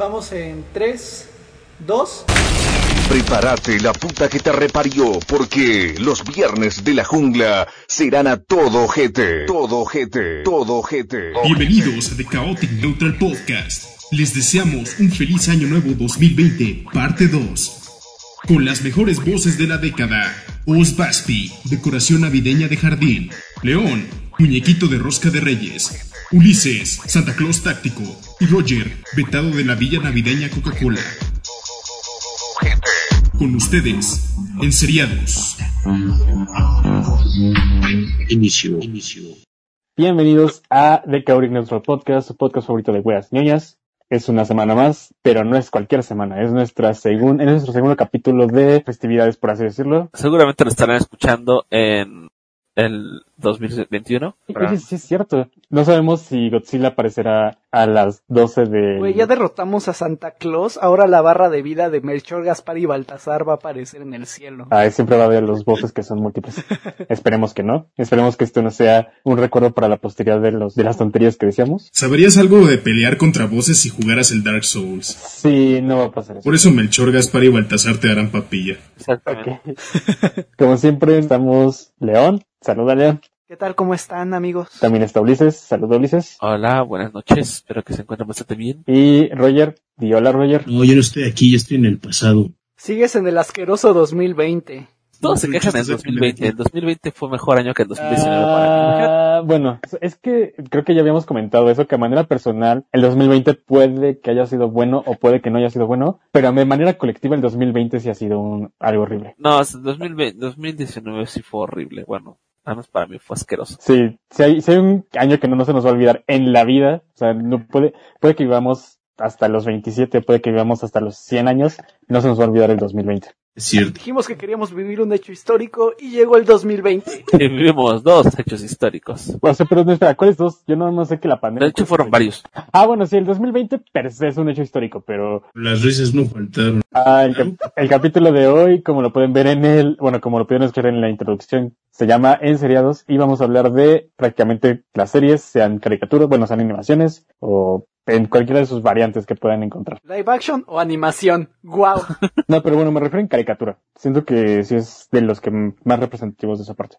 Vamos en 3, 2. Prepárate la puta que te reparió, porque los viernes de la jungla serán a todo ojete, todo ojete, todo ojete. Bienvenidos a The Chaotic Neutral Podcast. Les deseamos un feliz año nuevo 2020, parte 2. Con las mejores voces de la década. Oz Baspi, decoración navideña de jardín. León, muñequito de rosca de reyes. Ulises, Santa Claus táctico. Y Roger, vetado de la villa navideña Coca-Cola. Con ustedes, enseriados. Inicio. Inicio. Bienvenidos a The Chaotic Neutral Podcast, su podcast favorito de weas ñoñas. Es una semana más, pero no es cualquier semana, es nuestra segun, es nuestro segundo capítulo de festividades, por así decirlo. Seguramente lo estarán escuchando en el 2021. Oye, sí es cierto. No sabemos si Godzilla aparecerá a las 12 de... Güey, ya derrotamos a Santa Claus, ahora la barra de vida de Melchor, Gaspar y Baltasar va a aparecer en el cielo. Ah, siempre va a haber los voces que son múltiples. Esperemos que no. Esperemos que esto no sea un recuerdo para la posteridad de los de las tonterías que decíamos. ¿Sabrías algo de pelear contra voces si jugaras el Dark Souls? Sí, no va a pasar eso. Por eso Melchor, Gaspar y Baltasar te harán papilla. Exactamente. Ok. Como siempre, estamos León. Saluda, León. ¿Qué tal? ¿Cómo están, amigos? También está Ulises. Saluda, Ulises. Hola, buenas noches. Espero que se encuentren bastante bien. Y Roger. Di hola, Roger. No, yo no estoy aquí, yo estoy en el pasado. Sigues en el asqueroso 2020. Todos se quejan del de 2020. El 2020 fue mejor año que el 2019 para mí. Ah, bueno, es que creo que ya habíamos comentado eso, que a manera personal el 2020 puede que haya sido bueno o puede que no haya sido bueno, pero de manera colectiva el 2020 sí ha sido un, algo horrible. No, es 2020, 2019 sí fue horrible. Bueno, menos para mí fue asqueroso. Sí, si hay, si hay un año que no, no se nos va a olvidar en la vida, o sea, no puede, puede que vivamos hasta los 27, puede que vivamos hasta los 100 años, no se nos va a olvidar el 2020. Es cierto. Dijimos que queríamos vivir un hecho histórico y llegó el 2020. Y vivimos dos hechos históricos. O sea, pero no, espera, ¿cuáles dos? Yo no, no sé que la pandemia... De hecho, fueron varios. Ah, bueno, sí, el 2020 per se es un hecho histórico, pero Las risas no faltaron. Ah, el, cap- el capítulo de hoy, como lo pueden ver en el, bueno, como lo pueden escuchar en la introducción, se llama Enseriados y vamos a hablar de prácticamente las series, sean caricaturas, bueno, sean animaciones o en cualquiera de sus variantes que puedan encontrar. ¿Live action o animación? ¡Guau! No, pero bueno, me refiero en caricatura. Siento que sí es de los que más representativos de esa parte.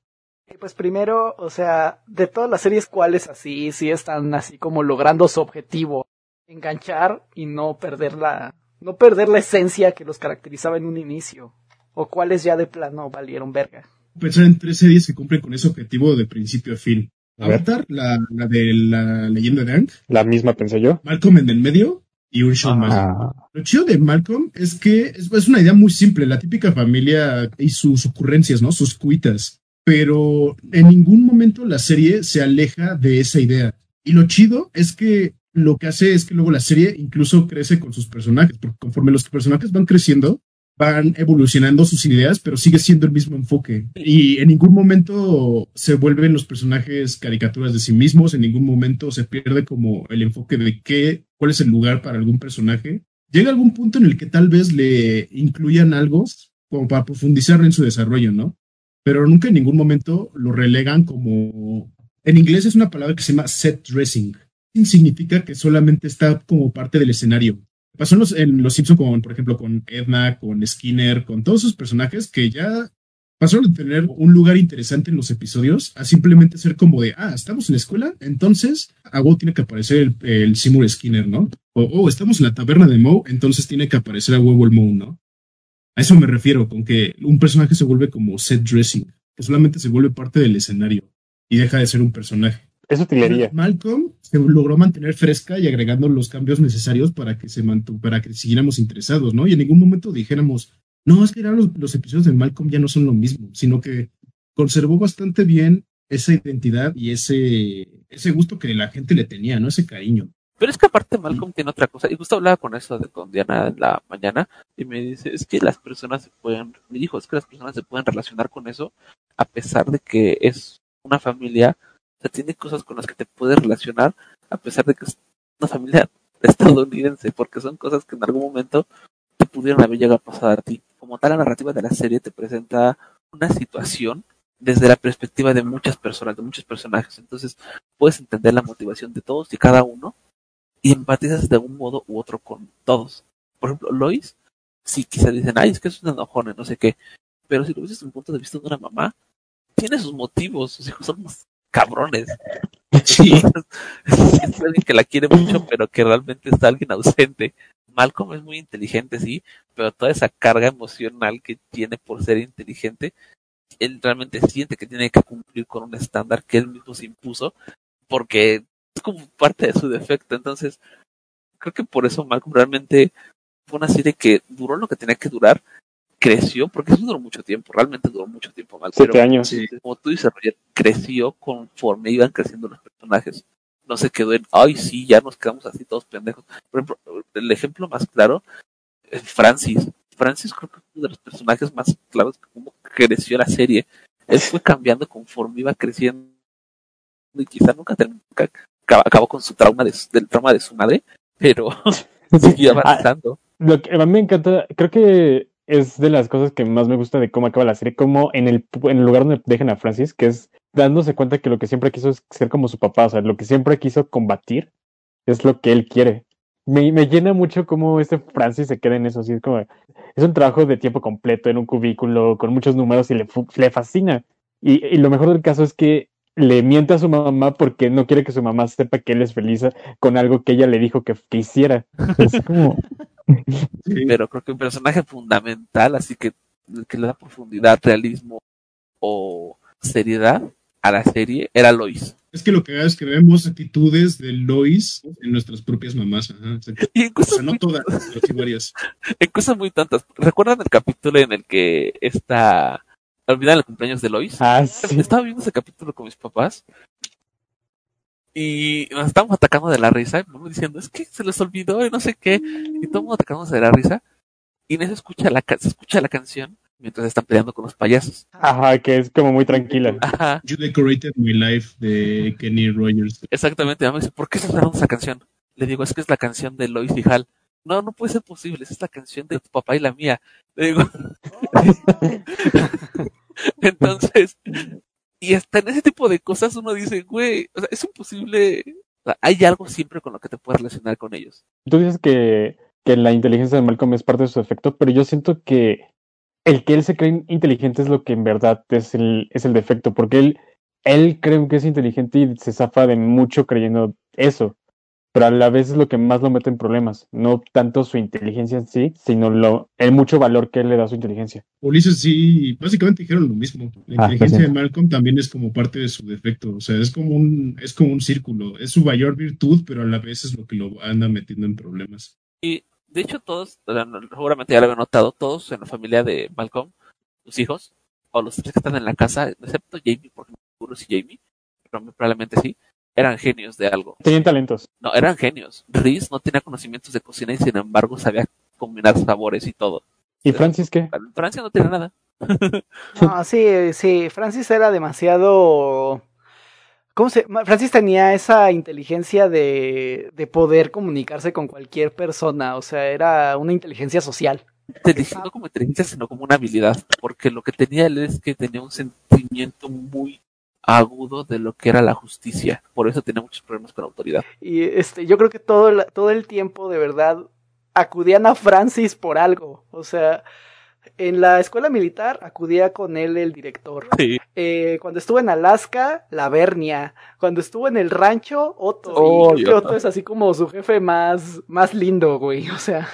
Pues primero, o sea, de todas las series, ¿cuáles así, sí están así como logrando su objetivo? Enganchar y no perder la, no perder la esencia que los caracterizaba en un inicio. O cuáles ya de plano valieron verga. Pensar en tres series que cumplen con ese objetivo de principio a fin. Avatar, la, la de la leyenda de Ang, La misma pensé yo. Malcolm en el medio y un show más. Lo chido de Malcolm es que es, es una idea muy simple, la típica familia y sus ocurrencias, ¿no? Sus cuitas. Pero en ningún momento la serie se aleja de esa idea. Y lo chido es que lo que hace es que luego la serie incluso crece con sus personajes, porque conforme los personajes van creciendo, van evolucionando sus ideas, pero sigue siendo el mismo enfoque. Y en ningún momento se vuelven los personajes caricaturas de sí mismos, en ningún momento se pierde como el enfoque de qué, cuál es el lugar para algún personaje. Llega algún punto en el que tal vez le incluyan algo como para profundizar en su desarrollo, ¿no? Pero nunca en ningún momento lo relegan como... En inglés es una palabra que se llama set dressing. Significa que solamente está como parte del escenario. Pasó en los, en los Simpsons con, por ejemplo, con Edna, con Skinner, con todos esos personajes que ya pasaron de tener un lugar interesante en los episodios a simplemente ser como de, ah, estamos en la escuela, entonces a huevo tiene que aparecer el, el Seymour Skinner, ¿no? O, oh, estamos en la taberna de Moe, entonces tiene que aparecer a huevo el Moe, ¿no? A eso me refiero, con que un personaje se vuelve como set dressing, que solamente se vuelve parte del escenario y deja de ser un personaje. Es utilería. Malcolm se logró mantener fresca y agregando los cambios necesarios para que se mantu para que siguiéramos interesados, ¿no? Y en ningún momento dijéramos, no, es que eran los, los episodios de Malcolm ya no son lo mismo, sino que conservó bastante bien esa identidad y ese, ese gusto que la gente le tenía, ¿no? Ese cariño. Pero es que aparte Malcolm tiene otra cosa. Y justo hablaba con eso de, con Diana en la mañana y me dice, es que las personas se pueden, me dijo, es que las personas se pueden relacionar con eso a pesar de que es una familia, o sea, tiene cosas con las que te puedes relacionar a pesar de que es una familia estadounidense, porque son cosas que en algún momento te pudieron haber llegado a pasar a ti. Como tal, la narrativa de la serie te presenta una situación desde la perspectiva de muchas personas, de muchos personajes. Entonces, puedes entender la motivación de todos y cada uno y empatizas de un modo u otro con todos. Por ejemplo, Lois, sí quizás dicen, ay, es que es un enojón, no sé qué, pero si lo ves desde un punto de vista de una mamá, tiene sus motivos, sus hijos son unos cabrones. Sí. es alguien que la quiere mucho, pero que realmente está alguien ausente. Malcolm es muy inteligente, sí, pero toda esa carga emocional que tiene por ser inteligente, él realmente siente que tiene que cumplir con un estándar que él mismo se impuso, porque es como parte de su defecto. Entonces, creo que por eso Malcolm realmente fue una serie que duró lo que tenía que durar, creció, porque eso duró mucho tiempo, realmente duró mucho tiempo Malcolm. Siete años. Sí. Como tú dices, Roger, creció conforme iban creciendo los personajes. No se quedó en, ay, sí, ya nos quedamos así todos pendejos. Por ejemplo, el ejemplo más claro es Francis. Francis creo que es uno de los personajes más claros de cómo creció la serie. Él fue cambiando conforme iba creciendo y quizá nunca, terminó- nunca acabó, con su trauma de, del trauma de su madre, pero siguió Ah, avanzando. Lo que a mí me encanta, creo que es de las cosas que más me gusta de cómo acaba la serie, como en el, en el lugar donde dejan a Francis, que es dándose cuenta que lo que siempre quiso es ser como su papá, o sea, lo que siempre quiso combatir es lo que él quiere. Me, me llena mucho cómo este Francis se queda en eso, así es como, es un trabajo de tiempo completo en un cubículo con muchos números y le, le fascina. Y, y lo mejor del caso es que le miente a su mamá porque no quiere que su mamá sepa que él es feliz con algo que ella le dijo que, que hiciera. Es como... Sí. pero creo que un personaje fundamental, así que, que le da profundidad, realismo o seriedad a la serie, era Lois. Es que lo que es que vemos actitudes de Lois en nuestras propias mamás. Ajá. O sea, Y en o cosas, sea, no muy, todas, pero sí varias. en cosas muy tontas. ¿Recuerdan el capítulo en el que está... Olvidan el cumpleaños de Lois? Ah, sí. Estaba viendo ese capítulo con mis papás y nos estábamos atacando de la risa, y mi mamá diciendo, es que se les olvidó y no sé qué, y todo el mundo atacándose de la risa, y en eso escucha la, se escucha la canción mientras están peleando con los payasos. Ajá, que es como muy tranquila. Ajá, You Decorated My Life de Kenny Rogers. exactamente, mamá dice, ¿por qué sonando esa canción? Le digo, es que es la canción de Lois y Hal. No, no puede ser posible, esa es la canción de tu papá y la mía. Le digo, entonces, y hasta en ese tipo de cosas uno dice, güey, o sea, es imposible, hay algo siempre con lo que te puedes relacionar con ellos. Tú dices que, que la inteligencia de Malcolm es parte de su efecto, pero yo siento que el que él se cree inteligente es lo que en verdad es el, es el defecto, porque él, él cree que es inteligente y se zafa de mucho creyendo eso, pero a la vez es lo que más lo mete en problemas, no tanto su inteligencia en sí, sino lo, el mucho valor que él le da a su inteligencia. Ulises sí, básicamente dijeron lo mismo. La Ah, inteligencia lo de Malcolm también es como parte de su defecto. O sea, es como un, es como un círculo. Es su mayor virtud, pero a la vez es lo que lo anda metiendo en problemas. Y de hecho todos, seguramente ya lo habían notado, todos en la familia de Malcolm, sus hijos, o los tres que están en la casa, excepto Jamie, porque no seguro si Jamie, pero probablemente sí, eran genios de algo. Tenían talentos. No, eran genios. Reese no tenía conocimientos de cocina y sin embargo sabía combinar sabores y todo. ¿Y Francis qué? Francia no tiene nada. No, sí, sí, Francis era demasiado... ¿Cómo se...? Francis tenía esa inteligencia de, de poder comunicarse con cualquier persona, o sea, era una inteligencia social. No como inteligencia, sino como una habilidad. Porque lo que tenía él es que tenía un sentimiento muy agudo de lo que era la justicia. Por eso tenía muchos problemas con la autoridad. Y este, yo creo que todo el, todo el tiempo de verdad acudían a Francis por algo. O sea, en la escuela militar acudía con él el director. Sí. Eh, cuando estuvo en Alaska, la Bernia. Cuando estuvo en el rancho, Otto. Oh, y. Otto es así como su jefe más, más lindo, güey. O sea.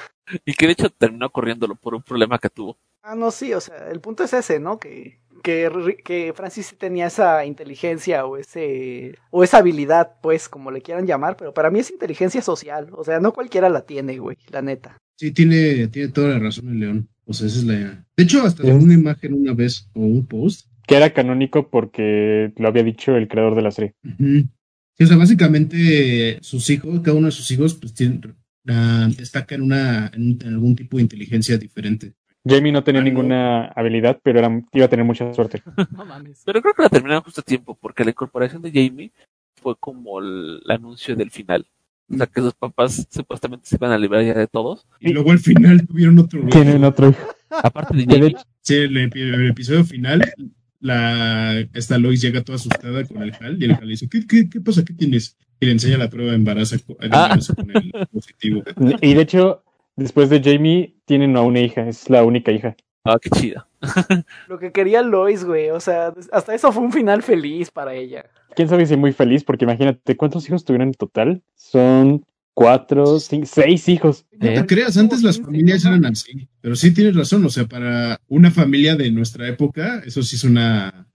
Y que de hecho terminó corriéndolo por un problema que tuvo. Ah, no, sí, o sea, el punto es ese, ¿no? Que, que, que Francis sí tenía esa inteligencia o ese o esa habilidad, pues, como le quieran llamar, pero para mí es inteligencia social, o sea, no cualquiera la tiene, güey, la neta. Sí, tiene, tiene toda la razón el león. O sea, esa es la. De hecho, hasta Sí. en una imagen una vez o un post. Que era canónico porque lo había dicho el creador de la serie. Sí, o sea, básicamente sus hijos, cada uno de sus hijos, pues tienen, ah, destaca en, una, en, un- en algún tipo de inteligencia diferente. Jamie no tenía no. ninguna habilidad, pero era, iba a tener mucha suerte. No mames. Pero creo que la terminaron justo a tiempo, porque la incorporación de Jamie fue como el, el anuncio del final. O sea, que sus papás supuestamente se iban a liberar ya de todos. Y luego al final tuvieron otro. Tienen otro hijo. Aparte de Jamie, Sí, el, el episodio final, la, esta Lois llega toda asustada con el Hal y el Hal le dice, ¿qué, qué, qué pasa? ¿Qué tienes? Y le enseña la prueba de embarazo, de Ah. con el positivo. Y de hecho, después de Jamie, tienen a una hija, es la única hija. Ah, qué chido. Lo que quería Lois, güey. O sea, hasta eso fue un final feliz para ella. Quién sabe si muy feliz, porque imagínate, ¿cuántos hijos tuvieron en total? Son cuatro, cinco, seis hijos. No ¿Eh? te creas, antes las familias eran así. Pero sí tienes razón, o sea, para una familia de nuestra época, eso sí es una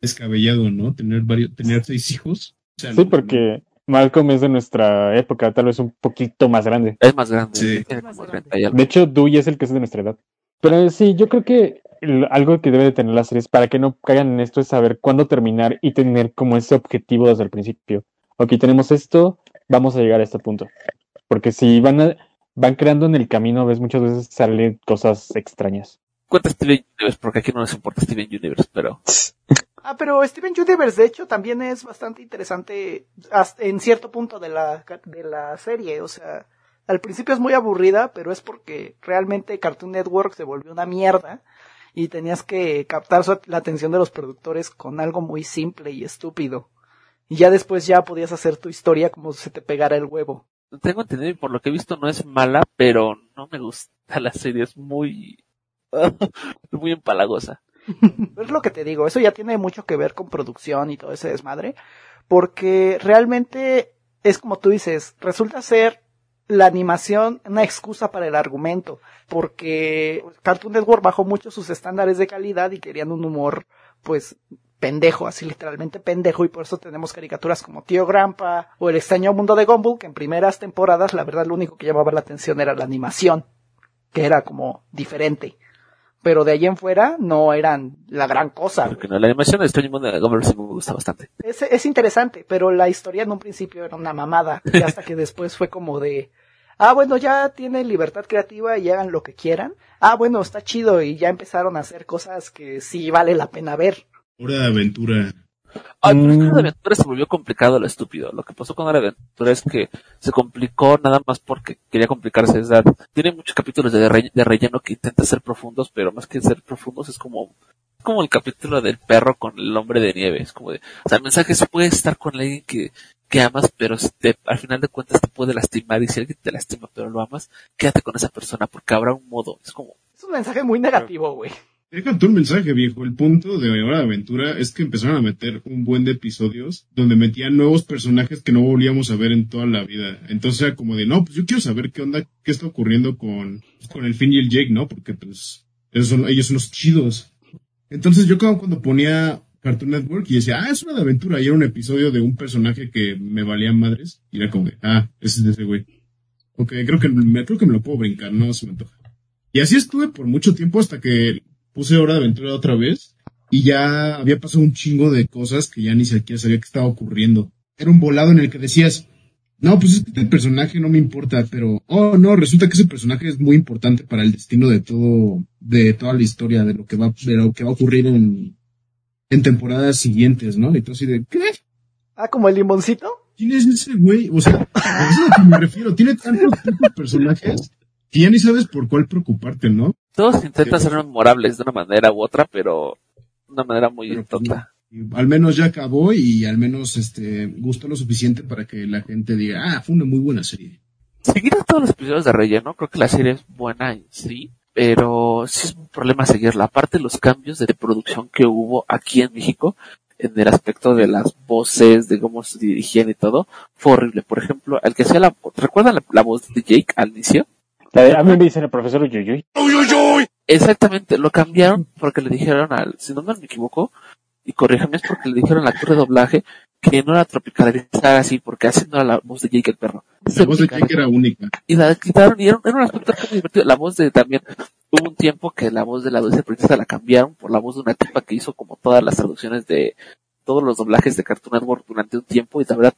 descabellado, ¿no? Tener varios, tener seis hijos. O sea, Sí, no- porque Malcolm es de nuestra época, tal vez un poquito más grande. Es más grande. Sí. Tiene Es más como grande. 30 y algo. De hecho, Dewey es el que es de nuestra edad. Pero sí, yo creo que algo que debe de tener las series para que no caigan en esto es saber cuándo terminar y tener como ese objetivo desde el principio. Ok, tenemos esto, vamos a llegar a este punto. Porque si van a- van creando en el camino, ves muchas veces salen cosas extrañas. Cuenta Steven Universe, porque aquí no nos importa Steven Universe, pero Ah, pero Steven Universe, de hecho, también es bastante interesante en cierto punto de la, de la serie. O sea, al principio es muy aburrida, pero es porque realmente Cartoon Network se volvió una mierda y tenías que captar la atención de los productores con algo muy simple y estúpido. Y ya después ya podías hacer tu historia como si se te pegara el huevo. tengo entendido y por lo que he visto no es mala, pero no me gusta la serie, es muy, muy empalagosa. Es lo que te digo, eso ya tiene mucho que ver con producción y todo ese desmadre, porque realmente es como tú dices, resulta ser la animación una excusa para el argumento, porque Cartoon Network bajó mucho sus estándares de calidad y querían un humor, pues, pendejo, así literalmente pendejo, y por eso tenemos caricaturas como Tío Grampa o El extraño mundo de Gumball, que en primeras temporadas la verdad lo único que llamaba la atención era la animación, que era como diferente. Pero de ahí en fuera no eran la gran cosa. Porque no, la animación de Extraño Mundo de Gumball sí me gusta bastante. Es, es interesante, pero la historia en un principio era una mamada. Y hasta que después fue como de, ah, bueno, ya tienen libertad creativa y hagan lo que quieran. Ah, bueno, está chido. Y ya empezaron a hacer cosas que sí vale la pena ver. Hora de aventura. Ay, pero es que Mm. De Aventura se volvió complicado lo estúpido. Lo que pasó con de Aventura es que se complicó nada más porque quería complicarse. Sea, tiene muchos capítulos de, re- de relleno que intentan ser profundos, pero más que ser profundos es como, como el capítulo del perro con el hombre de nieve. Es como de, o sea, el mensaje es puede estar con alguien que, que amas, pero si te- al final de cuentas te puede lastimar y si alguien te lastima pero lo amas, quédate con esa persona porque habrá un modo. Es como, Es un mensaje muy negativo, güey. Deja tú un mensaje, viejo. El punto de Hora de Aventura es que empezaron a meter un buen de episodios donde metían nuevos personajes que no volvíamos a ver en toda la vida. Entonces era como de, no, pues yo quiero saber qué onda, qué está ocurriendo con, con el Finn y el Jake, ¿no? Porque pues esos son, ellos son los chidos. Entonces yo como cuando ponía Cartoon Network y decía, ah, es una de aventura y era un episodio de un personaje que me valía madres y era como de, ah, ese es de ese güey. Ok, creo que me, creo que me lo puedo brincar, no se me antoja. Y así estuve por mucho tiempo hasta que puse Hora de Aventura otra vez y ya había pasado un chingo de cosas que ya ni siquiera sabía que estaba ocurriendo. Era un volado en el que decías, no, pues es que el personaje no me importa, pero, oh no, resulta que ese personaje es muy importante para el destino de todo, de toda la historia, de lo que va, de lo que va a ocurrir en, en temporadas siguientes, ¿no? Y tú así de, ¿qué? Ah, como el limoncito. ¿Quién es ese güey? O sea, a eso es a lo que me refiero. Tiene tantos, tantos personajes que ya ni sabes por cuál preocuparte, ¿no? todos intentan ser memorables de una manera u otra, pero de una manera muy Pero, pues, tonta. Y al menos ya acabó y al menos este gustó lo suficiente para que la gente diga, ah, fue una muy buena serie. Seguir a todos los episodios de relleno, creo que la serie es buena en sí, pero sí es un problema seguirla. Aparte los cambios de producción que hubo aquí en México, en el aspecto de las voces, de cómo se dirigían y todo, fue horrible. Por ejemplo, el que hacía la, ¿recuerdan la, la voz de Jake al inicio? La de- a mí me dicen el profesor Yuyuy. Exactamente, lo cambiaron porque le dijeron al, si no me equivoco, y corríjame, es porque le dijeron al actor de doblaje que no era tropicalizar así, porque así no era la voz de Jake el perro. La voz de Jake era única. y la quitaron y era, era un aspecto muy divertido. La voz de también, hubo un tiempo que la voz de la dulce princesa la cambiaron por la voz de una tipa que hizo como todas las traducciones de todos los doblajes de Cartoon Network durante un tiempo y la verdad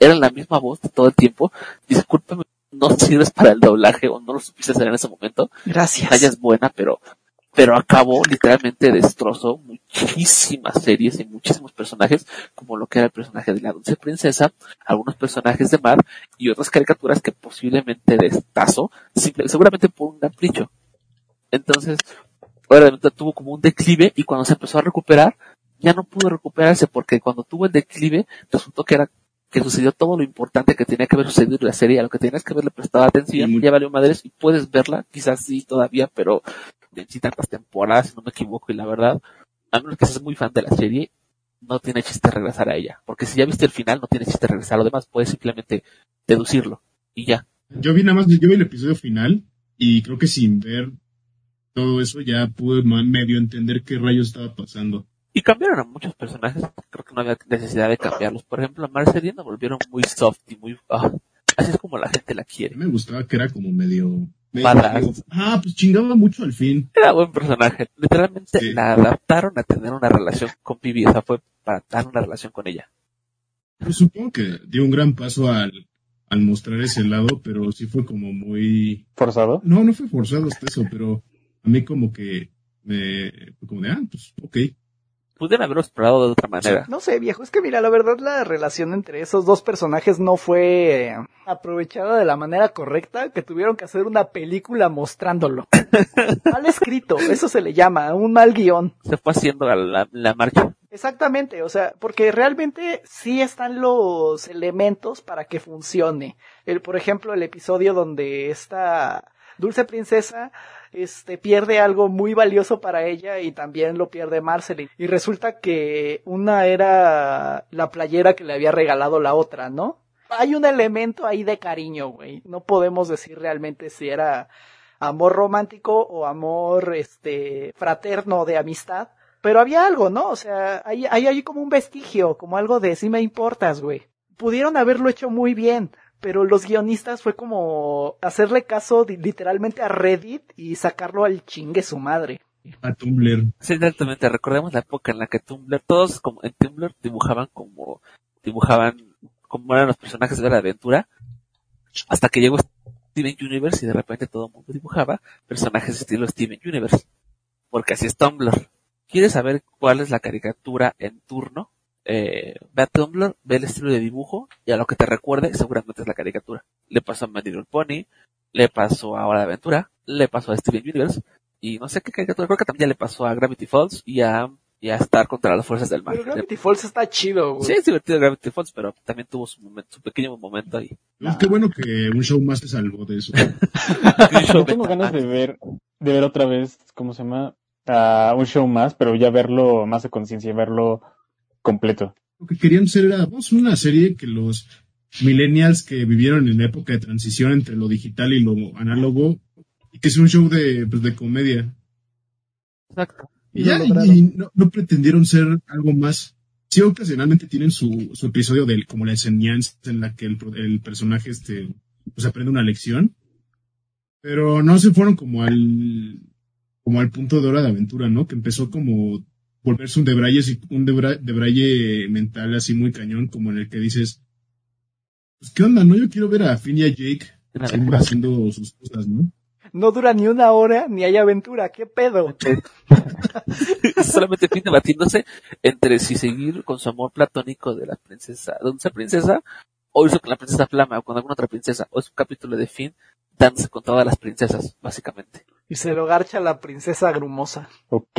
era la misma voz de todo el tiempo. Discúlpame, no sirves para el doblaje o no lo supiste hacer en ese momento. Gracias. Ella es buena, pero pero acabó literalmente destrozó muchísimas series y muchísimos personajes, como lo que era el personaje de la dulce princesa, algunos personajes de mar y otras caricaturas que posiblemente destazó, simple- seguramente por un capricho. Entonces, obviamente tuvo como un declive y cuando se empezó a recuperar, ya no pudo recuperarse porque cuando tuvo el declive resultó que era que sucedió todo lo importante que tenía que haber sucedido en la serie, a lo que tenías que haberle prestado atención, Sí, ya valió madres y puedes verla, quizás sí todavía, pero en sí tantas temporadas, si no me equivoco, y la verdad, a menos que seas muy fan de la serie, no tiene chiste regresar a ella, porque si ya viste el final, no tiene chiste regresar lo demás, puedes simplemente deducirlo, y ya. Yo vi nada más, yo vi el episodio final y creo que sin ver todo eso ya pude medio entender qué rayos estaba pasando. Y cambiaron a muchos personajes, creo que no había necesidad de cambiarlos. Por ejemplo, a Marceline la volvieron muy soft y muy... ah, así es como la gente la A quiere. me gustaba que era como medio... medio- ah, pues chingaba mucho al fin. Era buen personaje. Literalmente Sí. la adaptaron a tener una relación con Vivi. O sea, fue para dar una relación con ella. Pues supongo que dio un gran paso al, al mostrar ese lado, pero sí fue como muy... Forzado. No, no fue forzado hasta eso, pero a mí como que me... fue como de, ah, pues ok. Pudieron haberlo explorado de otra manera. No sé, viejo, es que mira, la verdad la relación entre esos dos personajes no fue eh, aprovechada de la manera correcta, que tuvieron que hacer una película mostrándolo. mal escrito, eso se le llama, un mal guion. Se fue haciendo la marcha. Exactamente, o sea, porque realmente sí están los elementos para que funcione. El, por ejemplo, el episodio donde esta dulce princesa este pierde algo muy valioso para ella y también lo pierde Marceline. Y resulta que una era la playera que le había regalado la otra, ¿no? Hay un elemento ahí de cariño, güey. No podemos decir realmente si era amor romántico o amor este fraterno de amistad. Pero había algo, ¿no? O sea, hay, hay ahí como un vestigio, como algo de sí me importas, güey. Pudieron haberlo hecho muy bien, pero los guionistas fue como hacerle caso literalmente a Reddit y sacarlo al chingue su madre. A Tumblr. Sí, exactamente. Recordemos la época en la que Tumblr, todos como en Tumblr dibujaban como, dibujaban como eran los personajes de la aventura. Hasta que llegó Steven Universe y de repente todo el mundo dibujaba personajes estilo Steven Universe. Porque así es Tumblr. ¿Quieres saber cuál es la caricatura en turno? Eh, ve a Tumblr, ve el estilo de dibujo y a lo que te recuerde seguramente es la caricatura. Le pasó a My Little Pony, le pasó a Hora de Aventura, le pasó a Steven Universe y no sé qué caricatura, creo que también ya le pasó a Gravity Falls y a, y a Star contra las fuerzas del mal. Pero Gravity Falls está chido, güey. Sí, es divertido Gravity Falls, pero también tuvo su momento, su pequeño momento ahí. Pues qué bueno que un show más te salvó de eso. Yo tengo ganas de ver, de ver otra vez, ¿cómo se llama? Ah, un show más, pero ya verlo más a conciencia, verlo completo. Lo que querían hacer era, vamos una serie que los millennials que vivieron en la época de transición entre lo digital y lo análogo, y que es un show de, pues, de comedia. Exacto. Y ya, no, no pretendieron ser algo más. Sí, ocasionalmente tienen su, su episodio de como la enseñanza en la que el, pro- el personaje este, pues aprende una lección. Pero no se fueron como al, como al punto de hora de aventura, ¿no? Que empezó como volverse un debraye, un debra- debraye mental así muy cañón, como en el que dices, pues qué onda, ¿no? Yo quiero ver a Finn y a Jake siempre haciendo sus cosas, ¿no? No dura ni una hora ni hay aventura, ¿qué pedo? Solamente fin debatiéndose entre si seguir con su amor platónico de la princesa, de esa princesa, o irse con la princesa Flama o con alguna otra princesa, o es un capítulo de Finn dándose con todas las princesas, básicamente. Y se lo garcha la princesa grumosa. Ok,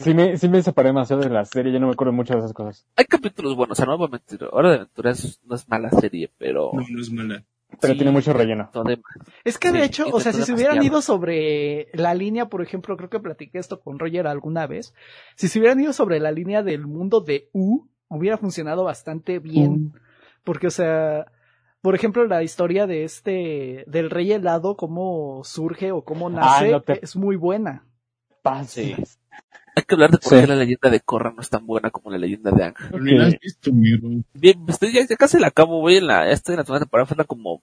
sí me, sí me separé demasiado de la serie, ya no me acuerdo mucho de esas cosas. Hay capítulos buenos, o sea, no voy a mentir, Hora de Aventura es- no es mala serie, pero... No, no es mala. Pero sí, tiene mucho relleno. de- Es que de Sí, hecho, o sea, si se hubieran ido sobre la línea, por ejemplo, creo que platiqué esto con Roger alguna vez, si se hubieran ido sobre la línea del mundo de U, hubiera funcionado bastante bien. Porque, o sea, por ejemplo, la historia de este, del rey helado, cómo surge o cómo nace, no te- es muy buena. Pase. Sí. Hay que hablar de por Sí. qué la leyenda de Korra no es tan buena como la leyenda de Ang. Pero ni la has visto, mierda. Bien, estoy ya, ya casi la acabo, voy en la, ya estoy en la segunda temporada, faltan como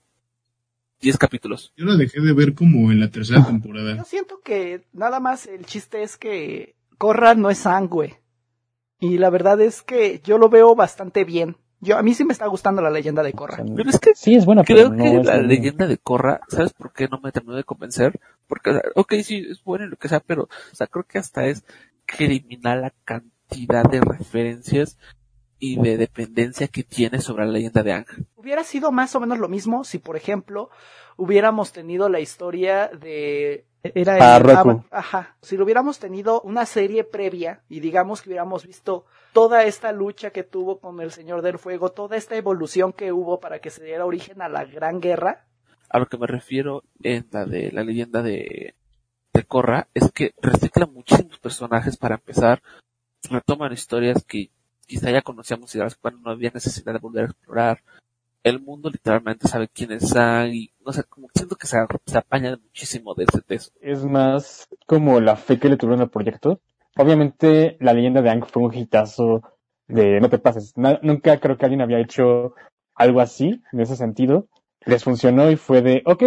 10 capítulos. Yo la dejé de ver como en la tercera temporada. Yo siento que nada más el chiste es que Corra no es sangre. Y la verdad es que yo lo veo bastante bien. Yo, a mí sí me está gustando la leyenda de Corra. Pero es que Sí, es buena, creo pero no que es la leyenda de Korra, ¿sabes por qué no me terminó de convencer? Porque, o sea, ok, sí, es bueno y lo que sea, pero, o sea, creo que hasta es criminal la cantidad de referencias y de dependencia que tiene sobre la leyenda de Ang. Hubiera sido más o menos lo mismo si, por ejemplo, hubiéramos tenido la historia de Era Ah, el. Ava- Ajá. Si lo hubiéramos tenido una serie previa y digamos que hubiéramos visto toda esta lucha que tuvo con el Señor del Fuego, toda esta evolución que hubo para que se diera origen a la Gran Guerra, A lo que me refiero en la de la leyenda de, de Korra es que recicla muchísimos personajes para empezar, retoman historias que quizá ya conocíamos y de las cuales no había necesidad de volver a explorar. El mundo literalmente sabe quiénes hay, y, no sé, como siento que se, se apaña muchísimo de ese eso. Es más como la fe que le tuvieron al proyecto. Obviamente, la leyenda de Aang fue un hitazo de no te pases. Nunca creo que alguien había hecho algo así, en ese sentido. Les funcionó y fue de, ok,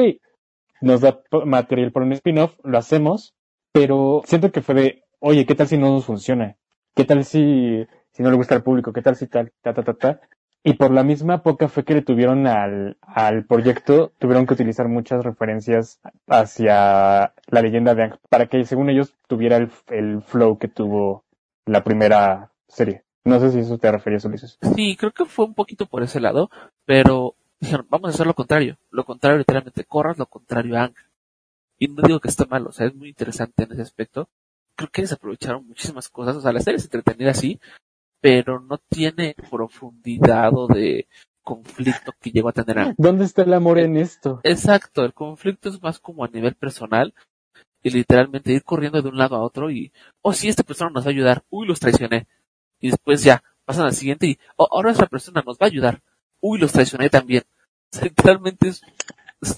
nos da material para un spin-off, lo hacemos, pero siento que fue de, oye, ¿qué tal si no nos funciona? ¿Qué tal si, si no le gusta al público? ¿Qué tal si tal, ta, ta, ta, ta? Y por la misma poca fe que le tuvieron al, al proyecto, tuvieron que utilizar muchas referencias hacia la leyenda de Aang para que, según ellos, tuviera el, el flow que tuvo la primera serie. No sé si eso te referías, Ulises. Sí, creo que fue un poquito por ese lado, pero dijeron, vamos a hacer lo contrario. Lo contrario, literalmente, Korra, lo contrario a Aang. Y no digo que esté mal, o sea, es muy interesante en ese aspecto. Creo que desaprovecharon muchísimas cosas, o sea, la serie es entretenida así, pero no tiene profundidad o de conflicto que llegó a tener. ¿Dónde está el amor en esto? Exacto, el conflicto es más como a nivel personal y literalmente ir corriendo de un lado a otro y, oh sí, esta persona nos va a ayudar, uy, los traicioné. Y después ya, pasan al siguiente y, oh, ahora esta persona nos va a ayudar, uy, los traicioné también. O sea, literalmente es,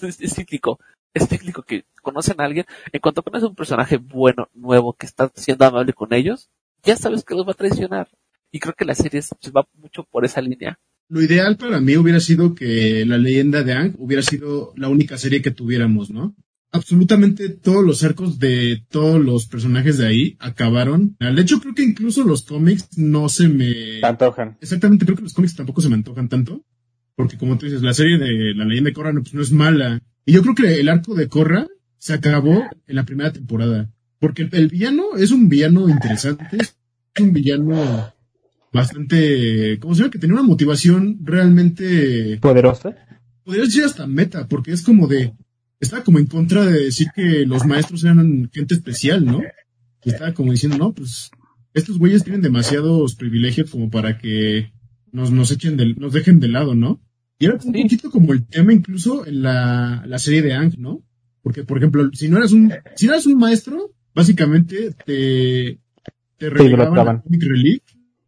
es, es cíclico, es cíclico que conocen a alguien, en cuanto conoces a un personaje bueno, nuevo, que está siendo amable con ellos, ya sabes que los va a traicionar. Y creo que la serie se va mucho por esa línea. Lo ideal para mí hubiera sido que la leyenda de Aang hubiera sido la única serie que tuviéramos, ¿no? Absolutamente todos los arcos de todos los personajes de ahí acabaron. De hecho, creo que incluso los cómics no se me... Antojan. Exactamente, creo que los cómics tampoco se me antojan tanto. Porque como tú dices, la serie de la leyenda de Korra no, pues, no es mala. Y yo creo que el arco de Korra se acabó en la primera temporada. Porque el, el villano es un villano interesante. Es un villano bastante... ¿Cómo se llama? Que tenía una motivación realmente... ¿Poderosa? Podría decir hasta meta, porque es como de... Estaba como en contra de decir que los maestros eran gente especial, ¿no? Y estaba como diciendo, no, pues estos güeyes tienen demasiados privilegios como para que nos, nos echen del, nos dejen de lado, ¿no? Y era un Sí. poquito como el tema incluso en la, la serie de Ang, ¿no? Porque, por ejemplo, si no eras un, si no eras un maestro, básicamente te, te relegaban a Comic Relief.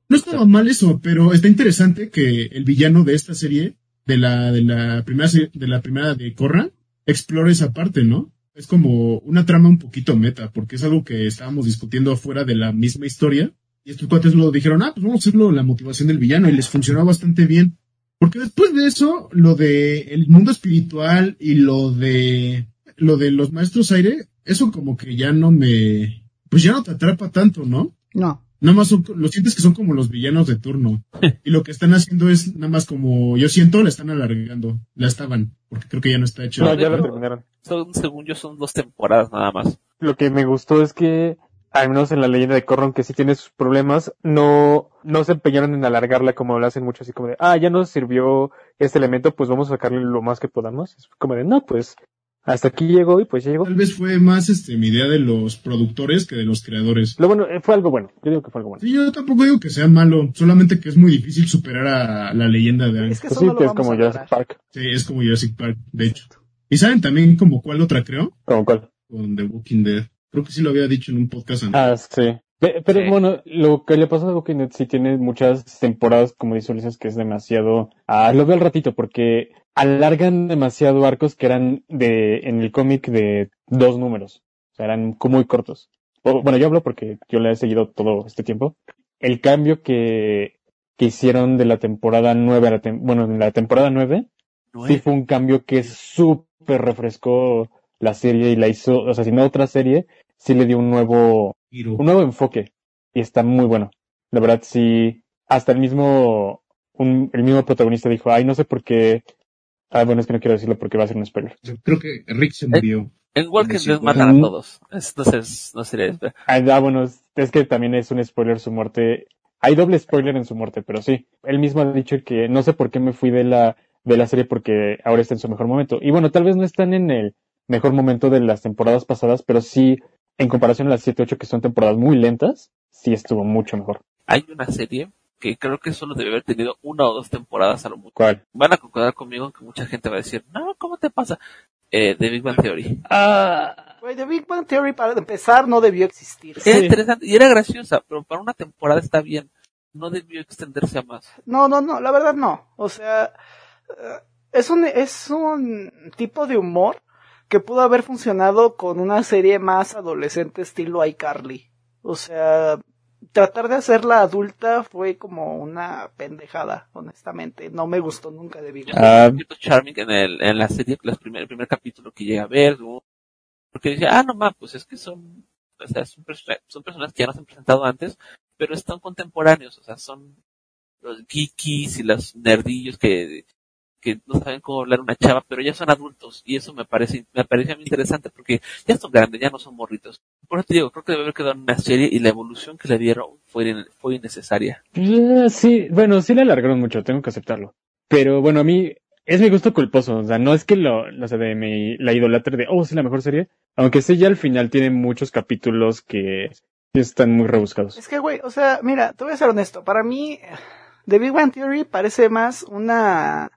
No estaba mal eso, pero está interesante que el villano de esta serie, de la, de la primera serie- de la primera de Korra, explore esa parte, ¿no? Es como una trama un poquito meta, porque es algo que estábamos discutiendo afuera de la misma historia. Y estos cuates lo dijeron, ah, pues vamos a hacerlo la motivación del villano, y les funcionó bastante bien. Porque después de eso, lo de el mundo espiritual y lo de lo de los maestros aire, eso como que ya no me, pues ya no te atrapa tanto, ¿no? no. Nada más son, lo sientes que son como los villanos de turno. Y lo que están haciendo es nada más como, yo siento, la están alargando. La estaban, porque creo que ya no está hecho. No, ya lo hecho- terminaron. Son, según yo, son dos temporadas nada más. Lo que me gustó es que, al menos en la leyenda de Korra, que sí tiene sus problemas, no, no se empeñaron en alargarla como lo hacen muchos, así como de, ah, ya nos sirvió este elemento, pues vamos a sacarle lo más que podamos. Es como de, no, pues, hasta aquí llegó y pues llegó. Tal vez fue más este mi idea de los productores que de los creadores. Lo bueno, eh, fue algo bueno. Yo digo que fue algo bueno. Sí, yo tampoco digo que sea malo, solamente que es muy difícil superar a la leyenda de Aang. Es que Pues sí, que es como Jurassic. Park. Sí, es como Jurassic Park, de hecho. ¿Y saben también como cuál otra creo? Como cuál. Con The Walking Dead. Creo que sí lo había dicho en un podcast anterior. Ah, sí. Pe- Pero Sí. bueno, lo que le pasa a Walking Dead sí tiene muchas temporadas, como dice Ulises, que es demasiado... Ah, lo veo al ratito, porque alargan demasiado arcos que eran de en el cómic de dos números. O sea, eran muy cortos. O- bueno, yo hablo porque yo le he seguido todo este tiempo. El cambio que, que hicieron de la temporada 9 a la tem- bueno, en la temporada 9, sí fue un cambio que súper refrescó la serie y la hizo, o sea, si no otra serie, sí le dio un nuevo, un nuevo enfoque y está muy bueno. La verdad sí, hasta el mismo, un, el mismo protagonista dijo, ay, no sé por qué, ah, bueno, es que no quiero decirlo porque va a ser un spoiler. Creo que Rick se murió. En Walking Sí, Dead matan a todos. Es- no sería, Ah, ah, bueno, es, es que también es un spoiler su muerte. Hay doble spoiler en su muerte, pero sí. Él mismo ha dicho que no sé por qué me fui de la, de la serie porque ahora está en su mejor momento. Y bueno, tal vez no están en el mejor momento de las temporadas pasadas, pero sí, en comparación a las 7-8 que son temporadas muy lentas, sí estuvo mucho mejor. Hay una serie que creo que solo debe haber tenido una o dos temporadas a lo mucho. ¿Cuál? Van a concordar conmigo que mucha gente va a decir, no, ¿cómo te pasa? Eh, The Big Bang Theory. Ah, Güey, The Big Bang Theory para empezar no debió existir. Era Sí. interesante y era graciosa, pero para una temporada está bien. No debió extenderse a más. No, no, no, la verdad no. O sea, eh, es un, es un tipo de humor que pudo haber funcionado con una serie más adolescente estilo iCarly. O sea, tratar de hacerla adulta fue como una pendejada, honestamente. No me gustó nunca de Big. Ah. charming en, el, en la serie, los primer, el primer capítulo que llega a ver, porque decía, ah, no más, pues es que son, o sea, son, son personas que ya nos han presentado antes, pero están contemporáneos, o sea, son los geekies y los nerdillos que, que no saben cómo hablar una chava, pero ya son adultos, y eso me parece, me parece a mí interesante, porque ya son grandes, ya no son morritos. Por eso te digo, creo que debe haber quedado en una serie, y la evolución que le dieron fue, in- fue innecesaria. Eh, Sí, bueno, sí le alargaron mucho, tengo que aceptarlo. Pero bueno, a mí es mi gusto culposo, o sea, no es que lo, no sé, de mi, la idolatre de, oh, es la mejor serie, aunque sí ya al final tiene muchos capítulos que están muy rebuscados. Es que, güey, o sea, mira, te voy a ser honesto. Para mí, The Big Bang Theory parece más una...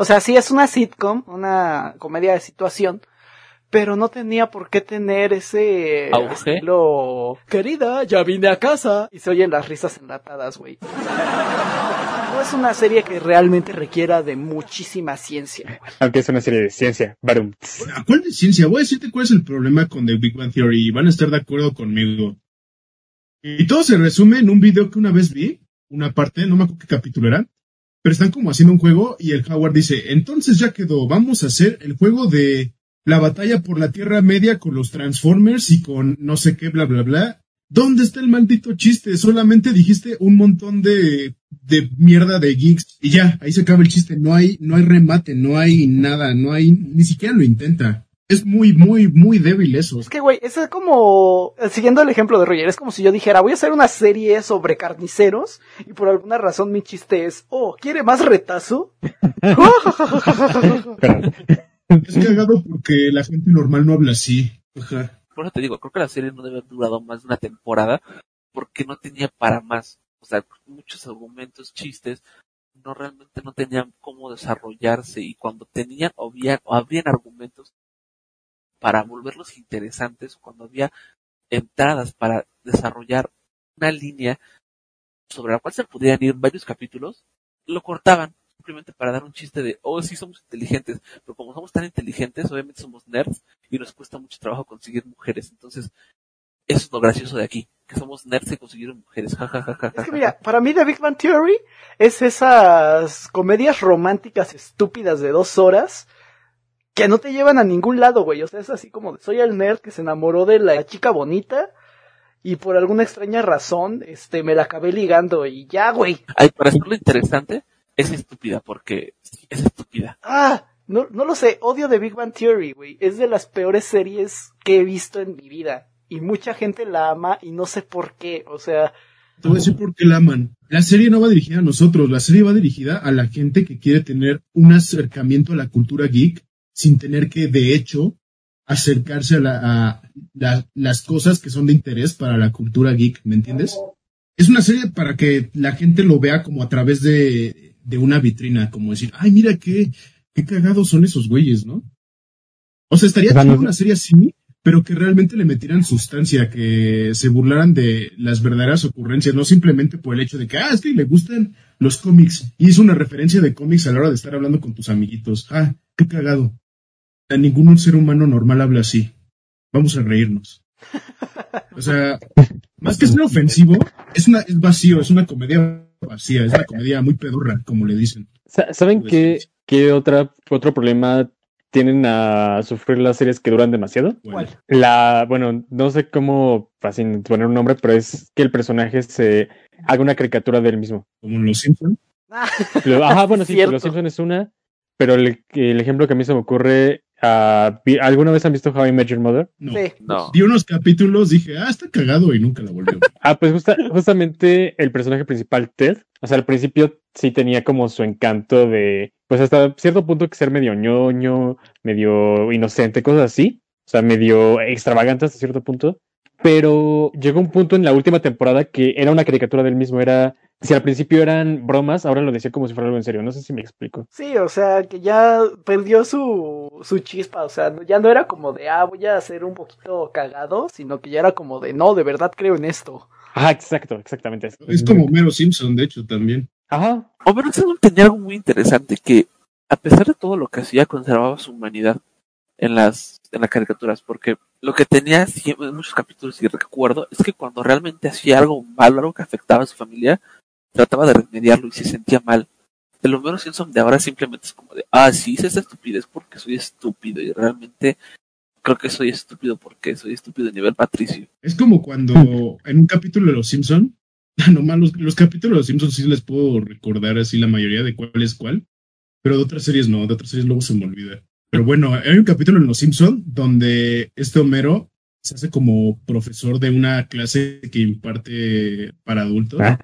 O sea, sí es una sitcom, una comedia de situación, pero no tenía por qué tener ese Auge. estilo... Querida, ya vine a casa. Y se oyen las risas enlatadas, güey. No es una serie que realmente requiera de muchísima ciencia. güey. Aunque es una serie de ciencia, Barum. ¿A cuál de ciencia? Voy a decirte cuál es el problema con The Big Bang Theory y van a estar de acuerdo conmigo. Y todo se resume en un video que una vez vi, una parte, no me acuerdo qué capítulo era, pero están como haciendo un juego y el Howard dice, entonces ya quedó, vamos a hacer el juego de la batalla por la Tierra Media con los Transformers y con no sé qué, bla, bla, bla. ¿Dónde está el maldito chiste? Solamente dijiste un montón de, de mierda de geeks y ya, ahí se acaba el chiste. No hay, no hay remate, no hay nada, no hay, ni siquiera lo intenta. Es muy, muy, muy débil eso. Es que, güey, es como, siguiendo el ejemplo de Roger, es como si yo dijera, voy a hacer una serie sobre carniceros y por alguna razón mi chiste es, oh, ¿quiere más retazo? Es cagado porque la gente normal no habla así. Ajá. Por eso te digo, creo que la serie no debe haber durado más de una temporada porque no tenía para más. O sea, muchos argumentos, chistes, no realmente no tenían cómo desarrollarse y cuando tenían o había, o habían argumentos para volverlos interesantes cuando había entradas para desarrollar una línea sobre la cual se podían ir varios capítulos, lo cortaban simplemente para dar un chiste de, oh, sí somos inteligentes, pero como somos tan inteligentes, obviamente somos nerds y nos cuesta mucho trabajo conseguir mujeres. Entonces, eso es lo gracioso de aquí, que somos nerds y conseguimos mujeres. Ja, ja, ja, ja, Es que mira, para mí The Big Bang Theory es esas comedias románticas estúpidas de dos horas que no te llevan a ningún lado, güey. O sea, es así como de, soy el nerd que se enamoró de la chica bonita y por alguna extraña razón, este, me la acabé ligando y ya, güey. Ay, para hacerlo interesante, es estúpida, porque es estúpida. Ah, no, no lo sé, odio The Big Bang Theory, güey. Es de las peores series que he visto en mi vida. Y mucha gente la ama y no sé por qué. O sea, Te voy a decir por qué la aman. La serie no va dirigida a nosotros, la serie va dirigida a la gente que quiere tener un acercamiento a la cultura geek sin tener que, de hecho, acercarse a, la- a la- las cosas que son de interés para la cultura geek, ¿me entiendes? Es una serie para que la gente lo vea como a través de, de una vitrina, como decir, ay, mira qué, qué cagados son esos güeyes, ¿no? O sea, estaría O sea, chido no- una serie así, pero que realmente le metieran sustancia, que se burlaran de las verdaderas ocurrencias, no simplemente por el hecho de que, ah, es que le gustan los cómics, y es una referencia de cómics a la hora de estar hablando con tus amiguitos. Ah, qué cagado. A ningún ser humano normal habla así. Vamos a reírnos. O sea, más que ser ofensivo, es una, es vacío, es una comedia vacía, es una comedia muy pedorra, como le dicen. Sa- ¿Saben qué, qué otra, otro problema tienen a sufrir las series que duran demasiado? Bueno, La, bueno, no sé cómo así, poner un nombre, pero es que el personaje se haga una caricatura del mismo. como los Simpsons. Lo- Ajá, bueno, sí. Los Simpson es una, pero el, el ejemplo que a mí se me ocurre, vi- ¿alguna vez han visto How I Met Your Mother? No. sí. No. Vi unos capítulos, dije, ah, está cagado y nunca la volví a ver. Ah, pues justa- justamente el personaje principal, Ted, o sea, al principio sí tenía como su encanto de pues hasta cierto punto que ser medio ñoño, medio inocente, cosas así. O sea, medio extravagante hasta cierto punto. Pero llegó un punto en la última temporada que era una caricatura del mismo. Era, si al principio eran bromas, ahora lo decía como si fuera algo en serio. No sé si me explico. Sí, o sea, que ya perdió su, su chispa, o sea, ya no era como de, ah, voy a ser un poquito cagado, sino que ya era como de, no, de verdad creo en esto. Ah, exacto, exactamente. Es como Mero Simpson, de hecho, también. Ajá. Homero Simpson tenía algo muy interesante que, a pesar de todo lo que hacía, conservaba su humanidad en las, en las caricaturas, porque lo que tenía siempre, en muchos capítulos y recuerdo es que cuando realmente hacía algo malo, algo que afectaba a su familia, trataba de remediarlo y se sentía mal. El Homero Simpson de ahora simplemente es como de, ah, sí, hice esta estupidez porque soy estúpido y realmente creo que soy estúpido porque soy estúpido a nivel patricio. Es como cuando en un capítulo de Los Simpson, nomás los, los capítulos de Los Simpson sí les puedo recordar así la mayoría de cuál es cuál, pero de otras series no, de otras series luego se me olvida. Pero bueno, hay un capítulo en Los Simpson donde este Homero se hace como profesor de una clase que imparte para adultos Ah,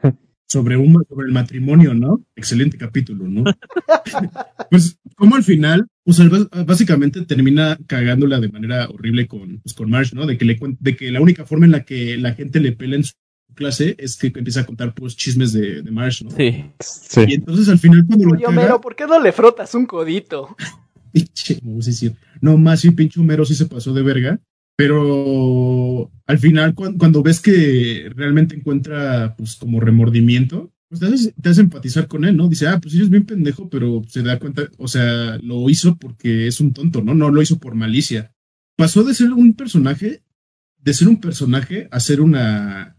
sobre, un, sobre el matrimonio, ¿no? Excelente capítulo, ¿no? pues como al final, o sea, bás- básicamente termina cagándola de manera horrible con, pues, con Marge, ¿no? De que, le, de que la única forma en la que la gente le pela en su clase es que empieza a contar pues chismes de, de Marge, ¿no? Sí. sí. Y entonces al final cuando lo Oye, caga, Homero, ¿por qué no le frotas un codito? Pinche, no, sí, sí. No, más sí, pinche Homero sí se pasó de verga. Pero al final, cuan- cuando, ves que realmente encuentra, pues, como remordimiento, pues te hace, te hace empatizar con él, ¿no? Dice, ah, pues es bien pendejo, pero se da cuenta, o sea, lo hizo porque es un tonto, ¿no? No lo hizo por malicia. Pasó de ser un personaje, de ser un personaje a ser una,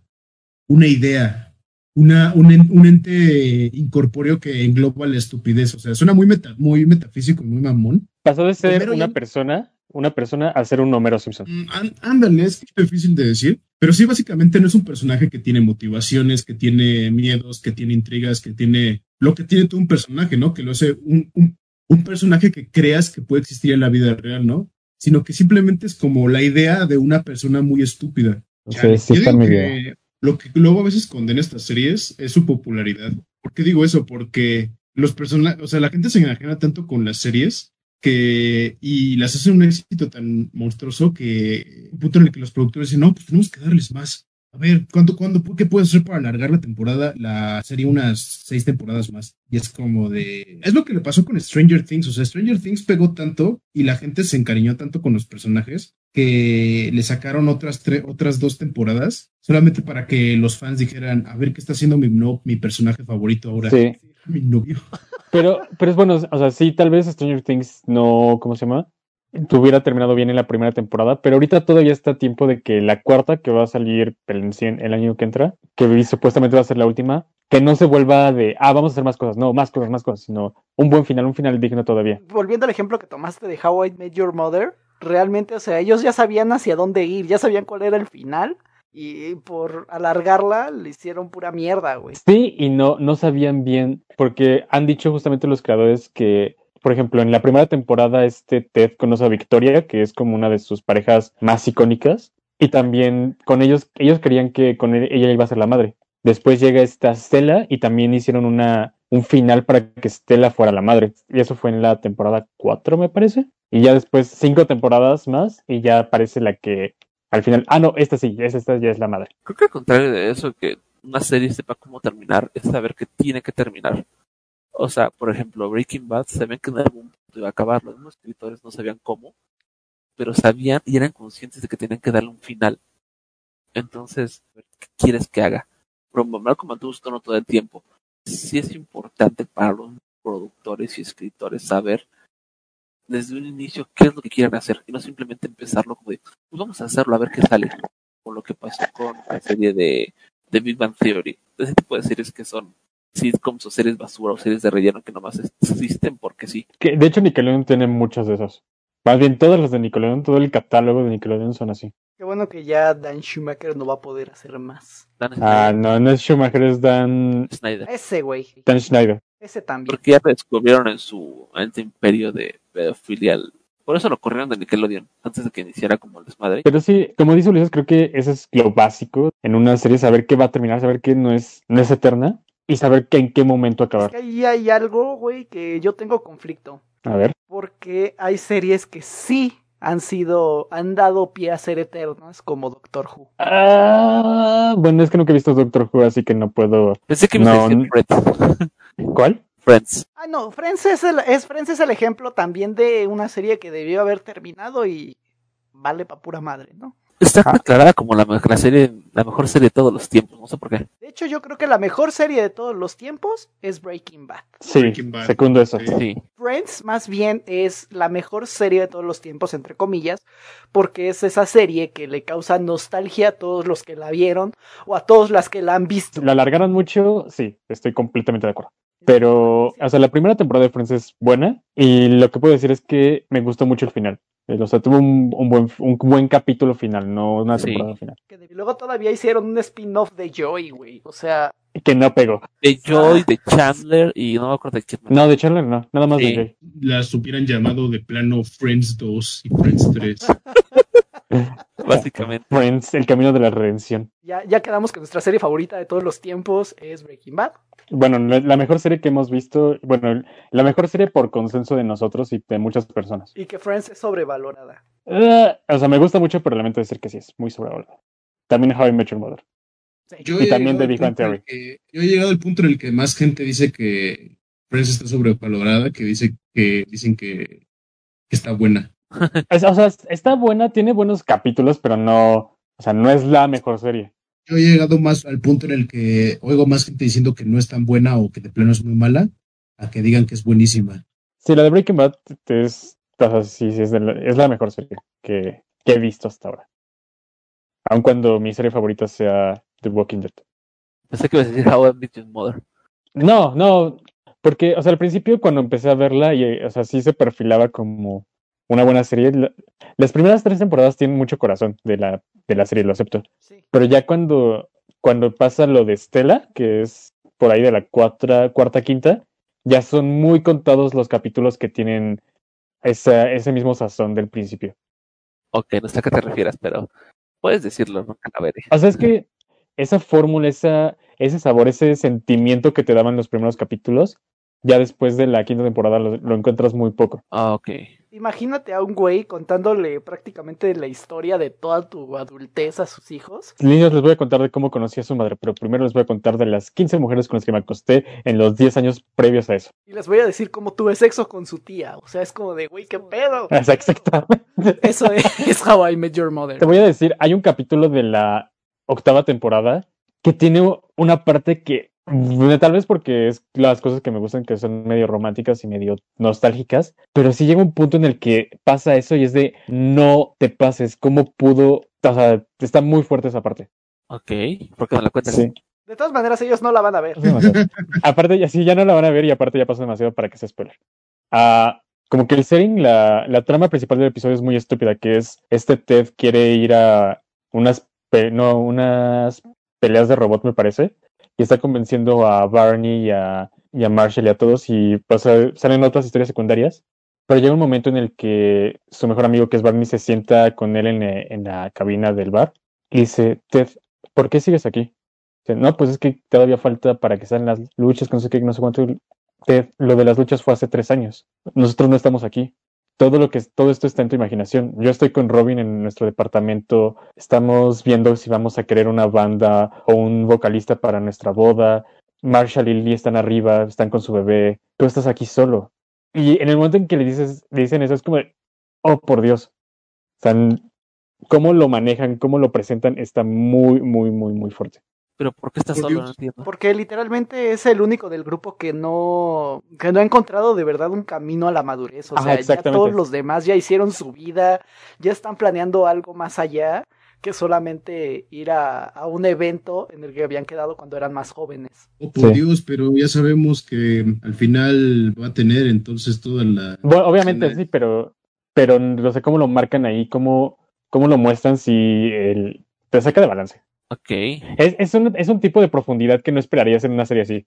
una idea, una, un, un ente incorpóreo que engloba la estupidez. O sea, suena muy, meta, muy metafísico muy mamón. Pasó de ser Homero una ya- persona, una persona a ser un Homero Simpson. Mm, án- Ándale, es difícil de decir, pero sí, básicamente no es un personaje que tiene motivaciones, que tiene miedos, que tiene intrigas, que tiene lo que tiene todo un personaje, ¿no? Que lo hace un, un, un personaje que creas que puede existir en la vida real, ¿no? Sino que simplemente es como la idea de una persona muy estúpida. Sí, sí está medio- que Lo que luego a veces condena estas series es su popularidad. ¿Por qué digo eso? Porque los personajes, o sea, la gente se enajena tanto con las series que y las hacen un éxito tan monstruoso que un punto en el que los productores dicen, no, pues tenemos que darles más. A ver, ¿cuánto, cuándo, qué puedes hacer para alargar la temporada, la serie unas seis temporadas más? Y es como de... Es lo que le pasó con Stranger Things. O sea, Stranger Things pegó tanto y la gente se encariñó tanto con los personajes que le sacaron otras, otras dos temporadas solamente para que los fans dijeran, a ver qué está haciendo mi, no- mi personaje favorito ahora. Sí. Mi novio. Pero, pero es bueno, o sea, sí, tal vez Stranger Things no, ¿cómo se llama? Tuviera terminado bien en la primera temporada, pero ahorita todavía está a tiempo de que la cuarta, que va a salir el, el año que entra, que supuestamente va a ser la última, que no se vuelva de, ah, vamos a hacer más cosas, no, más cosas, más cosas, sino un buen final, un final digno todavía. Volviendo al ejemplo que tomaste de How I Met Your Mother, realmente, o sea, ellos ya sabían hacia dónde ir, ya sabían cuál era el final, y por alargarla le hicieron pura mierda, güey. Sí y no, no sabían bien, porque han dicho justamente los creadores que, por ejemplo, en la primera temporada este Ted conoce a Victoria, que es como una de sus parejas más icónicas, y también con ellos, ellos querían que con él- ella iba a ser la madre. Después llega esta Stella y también hicieron una, un final para que Stella fuera la madre. Y eso fue en la temporada 4, me parece. Y ya después cinco temporadas más y ya aparece la que al final, ah, no, esta sí, esta, ya es la madre. Creo que al contrario de eso, que una serie sepa cómo terminar, es saber que tiene que terminar. O sea, por ejemplo, Breaking Bad sabían que en algún punto iba a acabar. Los mismos escritores no sabían cómo, pero sabían y eran conscientes de que tenían que darle un final. Entonces, ¿qué quieres que haga? Pero Malcolm mantuvo su tono todo el tiempo. Sí es importante para los productores y escritores saber desde un inicio qué es lo que quieren hacer y no simplemente empezarlo como de, pues vamos a hacerlo a ver qué sale. Con lo que pasó con la serie de, de Big Bang Theory. Ese tipo de series que son sitcoms o series basura o series de relleno que nomás existen porque sí. Que, de hecho, Nickelodeon tiene muchas de esas. Más bien, todas las de Nickelodeon, todo el catálogo de Nickelodeon son así. Qué bueno que ya Dan Schumacher no va a poder hacer más. Dan Ah, no, no es Schumacher, es Dan, Snyder. Ese güey, Dan Schneider. ese también. Porque ya descubrieron en su en este imperio de pedofilia. Por eso lo corrieron de Nickelodeon, antes de que iniciara como el desmadre. Pero sí, como dice Ulises, creo que eso es lo básico en una serie, saber qué va a terminar, saber que no es, no es eterna. y saber que en qué momento Es acabar. que ahí hay algo, güey, que yo tengo conflicto. A ver. Porque hay series que sí han sido, han dado pie a ser eternas, como Doctor Who. Ah, bueno, es que nunca he visto Doctor Who, así que no puedo. Pensé que me No, n- Friends. ¿Cuál? Friends. Ah, no, Friends es el, es, Friends es el ejemplo también de una serie que debió haber terminado y vale pa' pura madre, ¿no? Está Ah. declarada como la, serie, la mejor serie de todos los tiempos. No sé por qué. De hecho, yo creo que la mejor serie de todos los tiempos es Breaking Bad. Sí, Breaking Bad. secundo eso. Sí. Sí. Friends más bien es la mejor serie de todos los tiempos, entre comillas, porque es esa serie que le causa nostalgia a todos los que la vieron o a todas las que la han visto. La alargaron mucho, sí, estoy completamente de acuerdo. Pero, o sea, la primera temporada de Friends es buena y lo que puedo decir es que me gustó mucho el final. Eh, O sea, tuvo un, un buen, un buen capítulo final, no una Sí. temporada final. De- luego todavía hicieron un spin-off de Joy, güey. O sea, Que no pegó. De Joy, de Chandler y no me acuerdo de quién. No, de Chandler no, nada más Sí. de Jay. Las hubieran llamado de plano Friends 2 y Friends 3. Básicamente. Friends, el camino de la redención. ya, ya quedamos que nuestra serie favorita de todos los tiempos es Breaking Bad. Bueno, la, la mejor serie que hemos visto, bueno, la mejor serie por consenso de nosotros y de muchas personas. Y que Friends es sobrevalorada. Ah, o sea, me gusta mucho, pero lamento decir que sí, es muy sobrevalorado. También How I Met Your Mother. Sí. Yo Y he también llegado de al Big Bang punto en el Theory. que- yo he llegado al punto en el que más gente dice que Friends está sobrevalorada, que dice que dicen que, que está buena. Es- o sea, está buena, tiene buenos capítulos, pero no, o sea, no es la mejor serie. Yo he llegado más al punto en el que oigo más gente diciendo que no es tan buena o que de plano es muy mala, a que digan que es buenísima. Sí, la de Breaking Bad es, o sea, sí, sí, es, la, es la mejor serie que, que he visto hasta ahora. Aun cuando mi serie favorita sea The Walking Dead. Pensé que ibas a decir How I Met Your Mother. No, no, porque, o sea, al principio cuando empecé a verla, y, o sea, sí se perfilaba como una buena serie. La- las primeras tres temporadas tienen mucho corazón de la, de la serie, lo acepto. Sí. Pero ya cuando, cuando pasa lo de Stella, que es por ahí de la cuarta, cuarta, quinta, ya son muy contados los capítulos que tienen esa, ese mismo sazón del principio. Ok, no sé a qué te refieras, pero puedes decirlo, nunca la veré. O sea, es que esa fórmula, esa, ese sabor, ese sentimiento que te daban los primeros capítulos, ya después de la quinta temporada lo, lo encuentras muy poco. Ah, ok. Imagínate a un güey contándole prácticamente la historia de toda tu adultez a sus hijos. Niños, les voy a contar de cómo conocí a su madre, pero primero les voy a contar de las 15 mujeres con las que me acosté en los 10 años previos a eso. Y les voy a decir cómo tuve sexo con su tía. O sea, es como de, güey, qué pedo. Exactamente. Eso es, es How I Met Your Mother. Te voy a decir, hay un capítulo de la octava temporada que tiene una parte que, tal vez porque es las cosas que me gustan que son medio románticas y medio nostálgicas, pero sí llega un punto en el que pasa eso y es de no te pases, ¿cómo pudo? O sea, está muy fuerte esa parte. Ok. ¿Por qué no la cuentas? Sí. De todas maneras, ellos no la van a ver. Aparte, ya sí, ya no la van a ver y aparte ya pasó demasiado para que se spoiler. Ah, como que el setting, la, la trama principal del episodio es muy estúpida, que es este Ted quiere ir a unas, pe- no, unas peleas de robot, me parece, y está convenciendo a Barney y a, y a Marshall y a todos y pasa, salen otras historias secundarias. Pero llega un momento en el que su mejor amigo, que es Barney, se sienta con él en, eh, en la cabina del bar y dice, Ted, ¿por qué sigues aquí? Dice, no, pues es que todavía falta para que salgan las luchas, que no sé qué, no sé cuánto. Ted, lo de las luchas fue hace tres años. Nosotros no estamos aquí. Todo lo que todo esto está en tu imaginación. Yo estoy con Robin en nuestro departamento. Estamos viendo si vamos a querer una banda o un vocalista para nuestra boda. Marshall y Lily están arriba, están con su bebé. Tú estás aquí solo. Y en el momento en que le dices, le dicen eso, es como, oh por Dios. O cómo lo manejan, cómo lo presentan, está muy, muy, muy, muy fuerte. Pero ¿por qué estás Por solo? No entiendo. Porque literalmente es el único del grupo que no, que no ha encontrado de verdad un camino a la madurez. O Ajá, sea, ya todos los demás ya hicieron su vida, ya están planeando algo más allá que solamente ir a, a un evento en el que habían quedado cuando eran más jóvenes. Oh, por Sí. Dios, pero ya sabemos que al final va a tener entonces toda la... Bueno, obviamente Sí. sí, pero, pero no sé cómo lo marcan ahí, cómo, cómo lo muestran si el, te saca de balance. Ok. Es, es, un, es un tipo de profundidad que no esperarías en una serie así.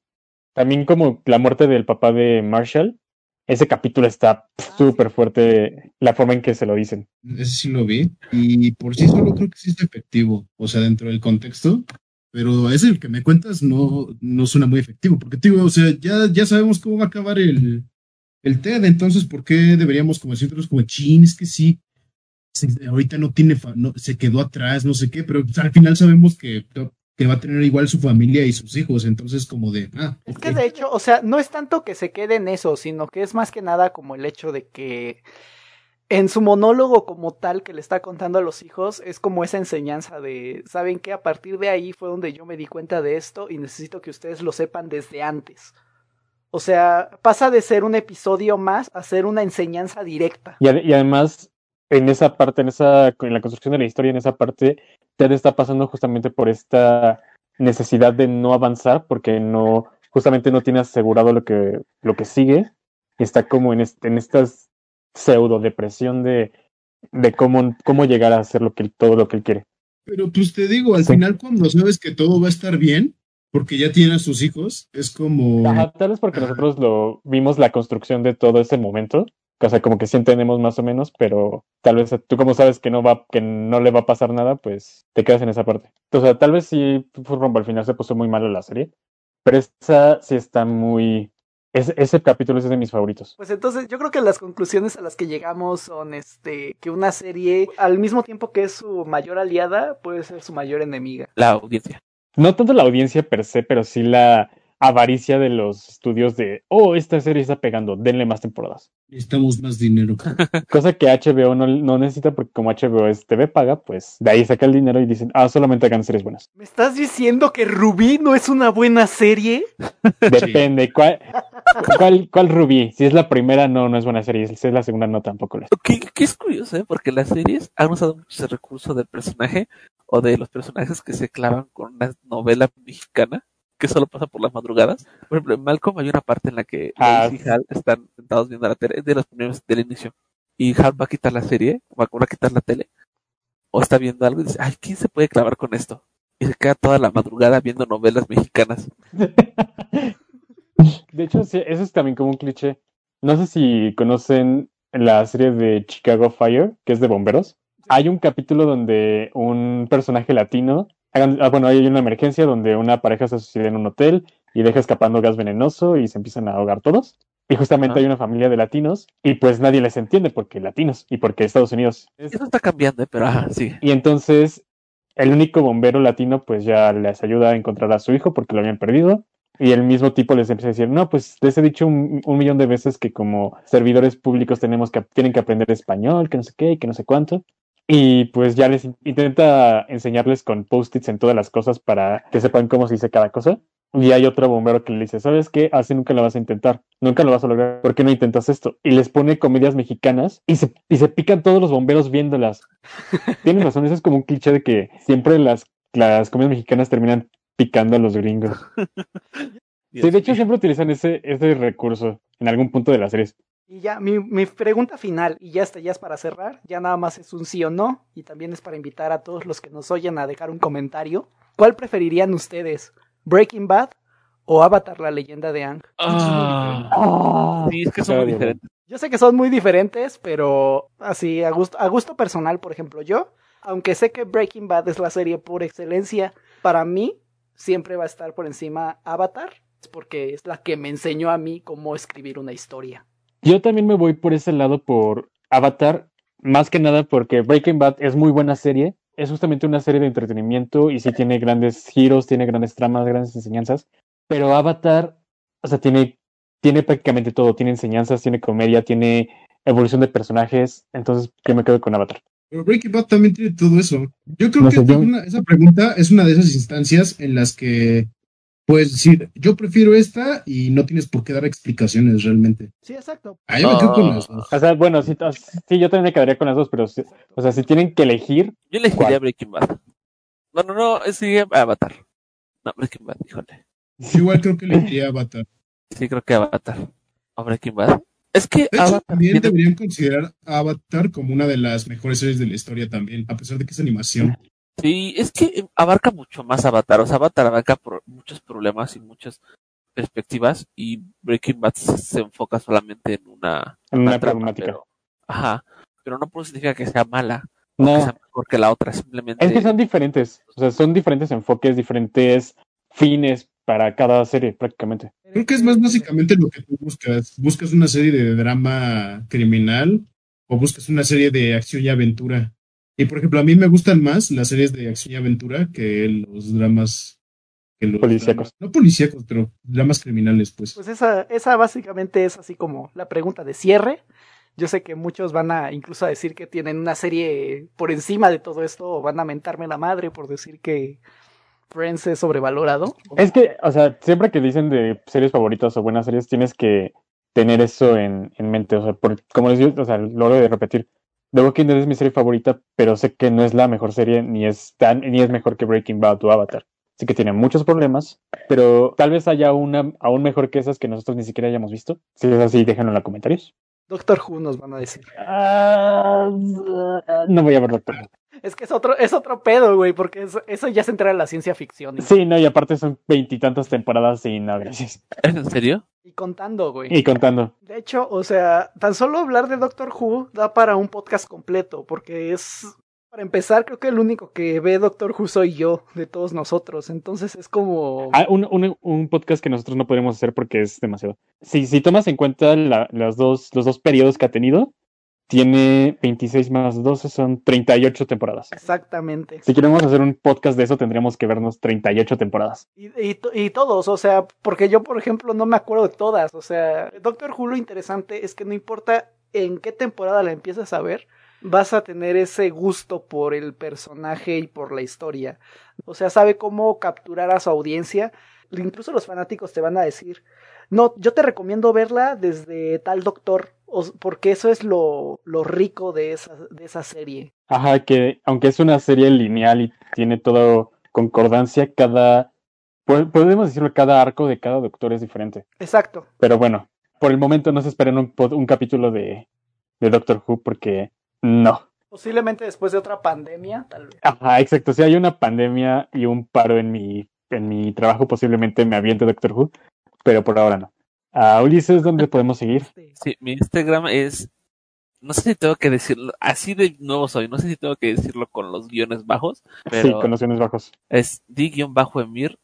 También como la muerte del papá de Marshall, ese capítulo está pf, súper fuerte, la forma en que se lo dicen. Ese sí lo vi. Y por sí solo creo que sí es efectivo. O sea, dentro del contexto. pero ese el que me cuentas no, no suena muy efectivo, porque digo, o sea, ya, ya sabemos cómo va a acabar el, el TED, entonces, ¿por qué deberíamos como decirnos como, chin, es que sí, ahorita no tiene, no, se quedó atrás, no sé qué, pero pues, al final sabemos que, que va a tener igual su familia y sus hijos, entonces como de, ah, Es que de hecho, o sea, no es tanto que se quede en eso, sino que es más que nada como el hecho de que en su monólogo como tal que le está contando a los hijos, es como esa enseñanza de, ¿saben qué? A partir de ahí fue donde yo me di cuenta de esto y necesito que ustedes lo sepan desde antes. O sea, pasa de ser un episodio más a ser una enseñanza directa. Y además, en esa parte, en esa, en la construcción de la historia, en esa parte, Ted está pasando justamente por esta necesidad de no avanzar, porque no, justamente no tiene asegurado lo que, lo que sigue, y está como en, este, en esta pseudo depresión de, de cómo, cómo llegar a hacer lo que, todo lo que él quiere. Pero pues te digo, al Sí. final cuando sabes que todo va a estar bien, porque ya tiene a sus hijos, es como... Ajá, tal vez porque nosotros lo vimos la construcción de todo ese momento. O sea, como que sí entendemos más o menos, pero tal vez tú como sabes que no va, que no le va a pasar nada, pues te quedas en esa parte. O sea, tal vez sí rumbo al final se puso muy mal la serie, pero esa sí está muy. Ese, ese capítulo es de mis favoritos. Pues entonces yo creo que las conclusiones a las que llegamos son este que una serie al mismo tiempo que es su mayor aliada puede ser su mayor enemiga. La audiencia. No tanto la audiencia per se, pero sí la avaricia de los estudios de, oh, esta serie está pegando, denle más temporadas. Necesitamos más dinero. Cosa que HBO no, no necesita porque como HBO es TV paga, pues de ahí saca el dinero y dicen, ah, solamente hagan series buenas. ¿Me estás diciendo que Rubí no es una buena serie? Depende, ¿cuál, cuál, cuál Rubí? Si es la primera, no, no es buena serie. Si es la segunda, no, tampoco lo es. Que, que es curioso, ¿eh? Porque las series han usado mucho ese recurso del personaje o de los personajes que se clavan con una novela mexicana que solo pasa por las madrugadas. Por ejemplo, en Malcolm hay una parte en la que Ah. Lois y Hal están sentados viendo la tele, es de los primeros del inicio. Y Hal va a quitar la serie, va a va a quitar la tele, o está viendo algo y dice, ay, ¿quién se puede clavar con esto? Y se queda toda la madrugada viendo novelas mexicanas. De hecho, sí, eso es también como un cliché. No sé si conocen la serie de Chicago Fire, que es de bomberos. Hay un capítulo donde un personaje latino, ah, bueno, hay una emergencia donde una pareja se suicida en un hotel y deja escapando gas venenoso y se empiezan a ahogar todos. Y justamente Ajá. hay una familia de latinos y pues nadie les entiende porque latinos y porque Estados Unidos. Es- Eso está cambiando, ¿eh? pero ajá, sí. Y entonces el único bombero latino pues ya les ayuda a encontrar a su hijo porque lo habían perdido. Y el mismo tipo les empieza a decir, no, pues les he dicho un, un millón de veces que como servidores públicos tenemos que, tienen que aprender español, que no sé qué, y que no sé cuánto. Y pues ya les in- intenta enseñarles con post-its en todas las cosas para que sepan cómo se dice cada cosa. Y hay otro bombero que le dice, ¿sabes qué? Así nunca lo vas a intentar, nunca lo vas a lograr, ¿por qué no intentas esto? Y les pone comedias mexicanas y se, y se pican todos los bomberos viéndolas. Tienes razón, eso es como un cliché de que siempre las, las comedias mexicanas terminan picando a los gringos. Sí, de hecho siempre utilizan ese, ese recurso en algún punto de las series. Y ya, mi, mi pregunta final, y ya está, ya es para cerrar, ya nada más es un sí o no, y también es para invitar a todos los que nos oyen a dejar un comentario. ¿Cuál preferirían ustedes? ¿Breaking Bad o Avatar, la leyenda de Aang? Ah, sí, es que son muy diferentes. Yo sé que son muy diferentes, pero así, a gusto, a gusto personal, por ejemplo, yo, aunque sé que Breaking Bad es la serie por excelencia, para mí siempre va a estar por encima Avatar, porque es la que me enseñó a mí cómo escribir una historia. Yo también me voy por ese lado por Avatar, más que nada porque Breaking Bad es muy buena serie, es justamente una serie de entretenimiento y sí tiene grandes giros, tiene grandes tramas, grandes enseñanzas, pero Avatar, o sea, tiene, tiene prácticamente todo, tiene enseñanzas, tiene comedia, tiene evolución de personajes, entonces yo me quedo con Avatar. Pero Breaking Bad también tiene todo eso. Yo creo No que sé, yo- una- esa pregunta es una de esas instancias en las que puedes decir, yo prefiero esta y no tienes por qué dar explicaciones realmente. Sí, exacto. Ah, yo me quedo con Ah. las dos. O sea, bueno, sí, sí, yo también me quedaría con las dos, pero, sí- o sea, si tienen que elegir, Yo elegiría ¿Cuál? Breaking Bad. No, no, no, es sí, Avatar. No, Breaking Bad, híjole. Yo igual creo que le diría Avatar. Sí, creo que Avatar. O Breaking Bad. Es que De hecho, también tiene- deberían considerar a Avatar como una de las mejores series de la historia también, a pesar de que es animación. Sí, es que abarca mucho más Avatar. O sea, Avatar abarca por muchos problemas y muchas perspectivas y Breaking Bad se, se enfoca solamente en una, en una trama, problemática. pero- ajá, pero no por eso significa que sea mala. o que No, sea mejor que la otra, simplemente. es que son diferentes. O sea, son diferentes enfoques, diferentes fines para cada serie, prácticamente. Creo que es más básicamente lo que tú buscas. ¿Buscas una serie de drama criminal o buscas una serie de acción y aventura? Y por ejemplo, a mí me gustan más las series de acción y aventura que los dramas. Que los Policíacos. dramas- no policíacos, pero dramas criminales, pues. Pues esa, esa básicamente es así como la pregunta de cierre. Yo sé que muchos van a incluso a decir que tienen una serie por encima de todo esto o van a mentarme la madre por decir que Friends es sobrevalorado. Es que, o sea, siempre que dicen de series favoritas o buenas series, tienes que tener eso en, en mente. O sea, por- como les digo, o sea, lo de repetir. The Walking Dead es mi serie favorita, pero sé que no es la mejor serie, ni es tan, ni es mejor que Breaking Bad o Avatar. Sí que tiene muchos problemas, pero tal vez haya una aún mejor que esas que nosotros ni siquiera hayamos visto. Si es así, déjenlo en los comentarios. Doctor Who nos van a decir. Ah, no voy a ver Doctor Who. Es que es otro, es otro pedo, güey, porque eso, eso ya se entra en la ciencia ficción. Sí, no, y aparte son veintitantas temporadas y no, gracias. ¿Es en serio? Y contando, güey. Y contando. De hecho, o sea, tan solo hablar de Doctor Who da para un podcast completo, porque es, para empezar, creo que el único que ve Doctor Who soy yo, de todos nosotros. Entonces es como... Ah, un, un, un podcast que nosotros no podemos hacer porque es demasiado. Si, si tomas en cuenta la- las dos, los dos periodos que ha tenido, tiene 26 más 12, son 38 temporadas. Exactamente. Si queremos hacer un podcast de eso, tendríamos que vernos 38 temporadas. Y, y, y todos, o sea, porque yo, por ejemplo, no me acuerdo de todas. O sea, Doctor Who lo interesante es que no importa en qué temporada la empiezas a ver, vas a tener ese gusto por el personaje y por la historia. O sea, sabe cómo capturar a su audiencia. Incluso los fanáticos te van a decir, no, yo te recomiendo verla desde tal doctor, porque eso es lo, lo rico de esa, de esa serie. Ajá, que aunque es una serie lineal y tiene todo concordancia, cada, po- podemos decirlo, cada arco de cada doctor es diferente. Exacto. Pero bueno, por el momento no se esperen un, un capítulo de, de Doctor Who porque no. Posiblemente después de otra pandemia, tal vez. Ajá, exacto. Si hay una pandemia y un paro en mi, en mi trabajo, posiblemente me aviente Doctor Who, pero por ahora no. Ah, Ulises, ¿dónde podemos seguir? Sí, mi Instagram es. No sé si tengo que decirlo. Así de nuevo soy. No sé si tengo que decirlo con los guiones bajos. Pero Sí, con los guiones bajos. es di-emir-ra.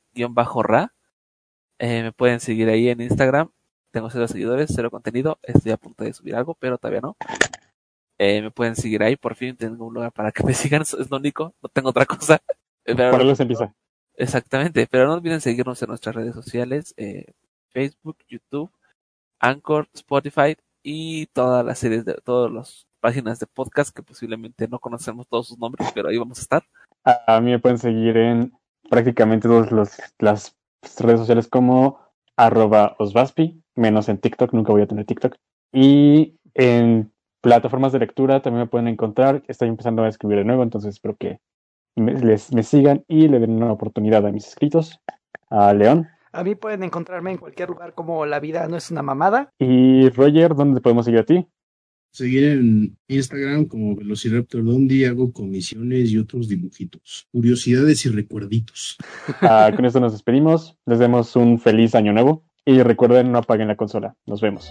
Eh, me pueden seguir ahí en Instagram. Tengo cero seguidores, cero contenido. Estoy a punto de subir algo, pero todavía no. Eh, me pueden seguir ahí. Por fin tengo un lugar para que me sigan. Es lo único. No tengo otra cosa. Pero- Por algo se empieza. Exactamente, pero no olviden seguirnos en nuestras redes sociales, eh, Facebook, YouTube, Anchor, Spotify y todas las series de todas las páginas de podcast que posiblemente no conocemos todos sus nombres, pero ahí vamos a estar. A mí me pueden seguir en prácticamente todas las redes sociales como arroba osvaspi, menos en TikTok, nunca voy a tener TikTok. Y en plataformas de lectura también me pueden encontrar. Estoy empezando a escribir de nuevo, entonces espero que me, les, me sigan y le den una oportunidad a mis escritos. A León A mí pueden encontrarme en cualquier lugar como La vida no es una mamada. y Roger, ¿dónde podemos seguir a ti? Seguir en Instagram como Velociraptor, donde hago comisiones y otros dibujitos, curiosidades y recuerditos. Ah, con esto nos despedimos. Les demos un feliz año nuevo y recuerden no apaguen la consola. Nos vemos.